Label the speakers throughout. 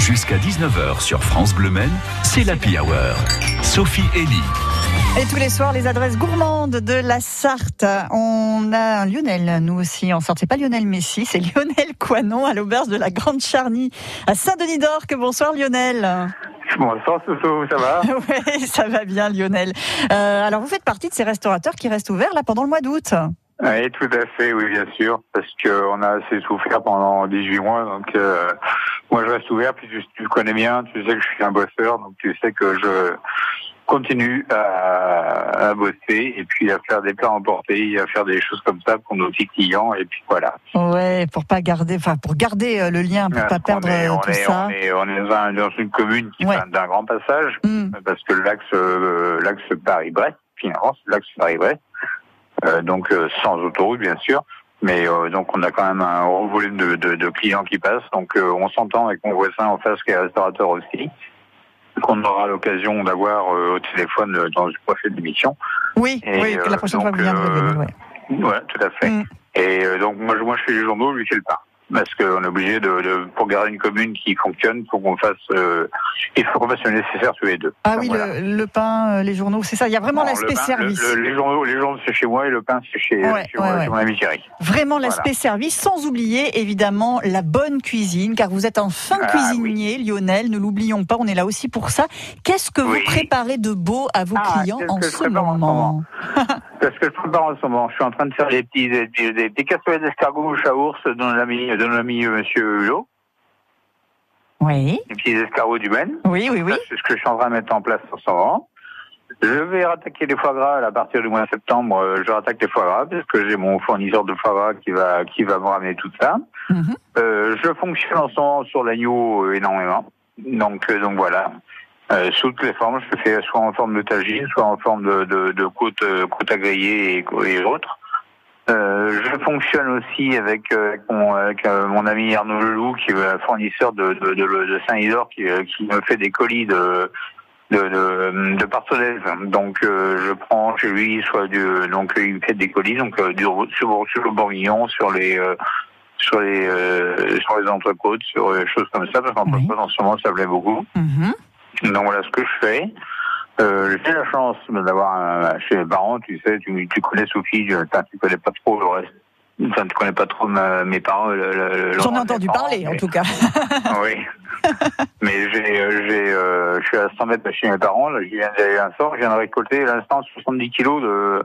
Speaker 1: Jusqu'à 19h sur France Bleu Men, c'est l'Happy Hour. Sophie Elie.
Speaker 2: Et tous les soirs, les adresses gourmandes de la Sarthe. On a un Lionel, nous aussi, en Sarthe. C'est pas Lionel Messi, c'est Lionel Coinon à l'auberge de la Grande Charny à Saint-Denis d'Orque. Bonsoir Lionel.
Speaker 3: Bonsoir Soso, ça va
Speaker 2: Oui, ça va bien Lionel. Euh, alors vous faites partie de ces restaurateurs qui restent ouverts là pendant le mois d'août
Speaker 3: Oui, tout à fait, oui bien sûr, parce qu'on a assez souffert pendant 18 mois, donc euh, moi je reste ouvert, puis tu, tu connais bien, tu sais que je suis un bosseur, donc tu sais que je continue à, à, bosser et puis à faire des plats emportés, à faire des choses comme ça pour nos petits clients et puis voilà.
Speaker 2: Ouais, pour pas garder, enfin pour garder euh, le lien, pour pas perdre
Speaker 3: est,
Speaker 2: euh,
Speaker 3: on
Speaker 2: tout
Speaker 3: est,
Speaker 2: ça.
Speaker 3: On est, on est dans, un- dans une commune qui
Speaker 2: Ouais.
Speaker 3: d'un grand passage
Speaker 2: Mm.
Speaker 3: parce que l'axe euh, l'axe Paris-Brest, finalement, l'axe Paris-Brest, euh, donc euh, sans autoroute bien sûr. Mais euh, donc on a quand même un gros volume de, de, de clients qui passent, donc euh, on s'entend avec mon voisin en face qui est restaurateur aussi, qu'on aura l'occasion d'avoir euh, au téléphone euh, dans une prochaine émission.
Speaker 2: Oui,
Speaker 3: Et,
Speaker 2: oui, que la
Speaker 3: euh,
Speaker 2: prochaine fois
Speaker 3: donc,
Speaker 2: vous viendrez
Speaker 3: euh,
Speaker 2: ouais.
Speaker 3: Ouais, tout à fait.
Speaker 2: Mm.
Speaker 3: Et euh, donc moi, je- moi je fais les journaux, lui fait le pain. Parce qu'on est obligé de, de pour garder une commune qui fonctionne, faut qu'on fasse, euh, il faut qu'on fasse le nécessaire tous les deux.
Speaker 2: Ah oui,
Speaker 3: voilà.
Speaker 2: le, le pain, euh, les journaux, c'est ça. Il y a vraiment l'aspect service.
Speaker 3: le- le- les journaux, les journaux c'est chez moi et le pain c'est chez,
Speaker 2: Ouais,
Speaker 3: chez,
Speaker 2: ouais,
Speaker 3: moi-
Speaker 2: ouais.
Speaker 3: chez mon ami Thierry.
Speaker 2: Vraiment l'aspect service, sans oublier évidemment la bonne cuisine, car vous êtes un fin
Speaker 3: Ah,
Speaker 2: cuisinier, Lionel, ne l'oublions pas, on est là aussi pour ça. Qu'est-ce que vous préparez de beau à vos
Speaker 3: Ah,
Speaker 2: clients en ce
Speaker 3: en
Speaker 2: moment?
Speaker 3: Parce que je prépare en ce moment, je suis en train de faire des petits, des, des, des, des cassolettes d'escargots à ours de notre ami, de notre ami euh, Monsieur Hulot,
Speaker 2: Oui,
Speaker 3: des petits escargots du Maine.
Speaker 2: oui, oui, oui.
Speaker 3: C'est ce que je suis en train de mettre en place en ce moment. Je vais rattaquer les foie gras à partir du mois de septembre. euh, Je rattaque les foie gras parce que j'ai mon fournisseur de foie gras qui va qui va me ramener tout ça.
Speaker 2: Mhm.
Speaker 3: Euh, je fonctionne en ce moment sur l'agneau énormément. Donc euh, donc voilà. Euh, sous toutes les formes, je le fais soit en forme de tagine, soit en forme de, de, de côte, euh, côte griller et, et autres. Euh, je fonctionne aussi avec, euh, avec mon, avec, euh, mon ami Arnaud Leloup, qui est un fournisseur de, de, de, de Saint-Isidore, qui, euh, qui me fait des colis de, de, de, de Parcellaise. Donc euh, je prends chez lui soit du, donc il me fait des colis, donc du, sur, sur le bourguignon, sur les euh, sur les euh, sur les entrecôtes, sur des choses comme ça, parce qu'en
Speaker 2: Oui.
Speaker 3: en ce moment ça plaît beaucoup.
Speaker 2: Mhm.
Speaker 3: Donc voilà ce que je fais. Euh, j'ai la chance d'avoir un- chez mes parents, tu sais, tu, tu connais Sophie, tu, connais pas trop le reste. Enfin, tu connais pas trop ma- mes parents. le- le-
Speaker 2: J'en ai entendu
Speaker 3: parents,
Speaker 2: parler, en tout cas.
Speaker 3: oui. mais j'ai, euh, j'ai, euh, je suis à 100 mètres de chez mes parents. Là, je viens à l'instant, je viens de récolter à l'instant 70 kilos de,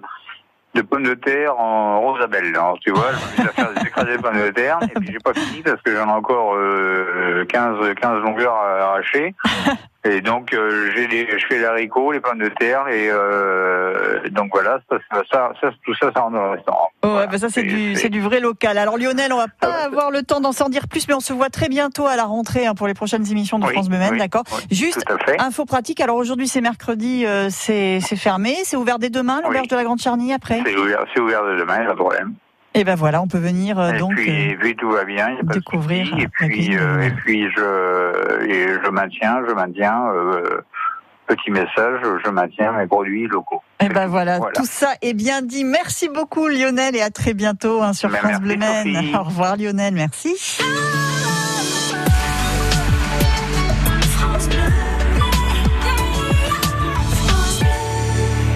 Speaker 3: de pommes de terre en rosabelle. Alors tu vois, je faire des pommes de terre et puis j'ai pas fini parce que j'en ai encore euh, 15, 15 longueurs à arracher. Et donc euh, j'ai les, je fais les haricots, les pommes de terre et euh, donc voilà, ça, ça, ça, ça, tout ça, ça rentre dans le restaurant.
Speaker 2: Oh, ouais,
Speaker 3: Voilà.
Speaker 2: bah ça c'est du, c'est du vrai local. Alors Lionel, on va pas
Speaker 3: Ah
Speaker 2: avoir le temps d'en s'en dire plus, mais on se voit très bientôt à la rentrée hein, pour les prochaines émissions de
Speaker 3: Oui,
Speaker 2: France Bleu
Speaker 3: oui,
Speaker 2: d'accord
Speaker 3: oui,
Speaker 2: Juste info pratique. Alors aujourd'hui c'est mercredi, euh, c'est c'est fermé, c'est ouvert dès demain l'auberge de la Grande Charny après.
Speaker 3: C'est ouvert, c'est ouvert de demain, pas de problème.
Speaker 2: Et ben voilà, on peut venir euh,
Speaker 3: et,
Speaker 2: donc.
Speaker 3: puis,
Speaker 2: euh,
Speaker 3: et puis tout va bien, il y a pas de
Speaker 2: découvrir,
Speaker 3: souci.
Speaker 2: euh,
Speaker 3: Et puis, euh,
Speaker 2: de-
Speaker 3: et puis je, et je maintiens, je maintiens, euh, petit message, je maintiens mes produits locaux.
Speaker 2: Et ben voilà,
Speaker 3: Voilà.
Speaker 2: tout ça est bien dit. Merci beaucoup Lionel et à très bientôt hein, sur
Speaker 3: Mais
Speaker 2: France Bleu. Au revoir Lionel, merci.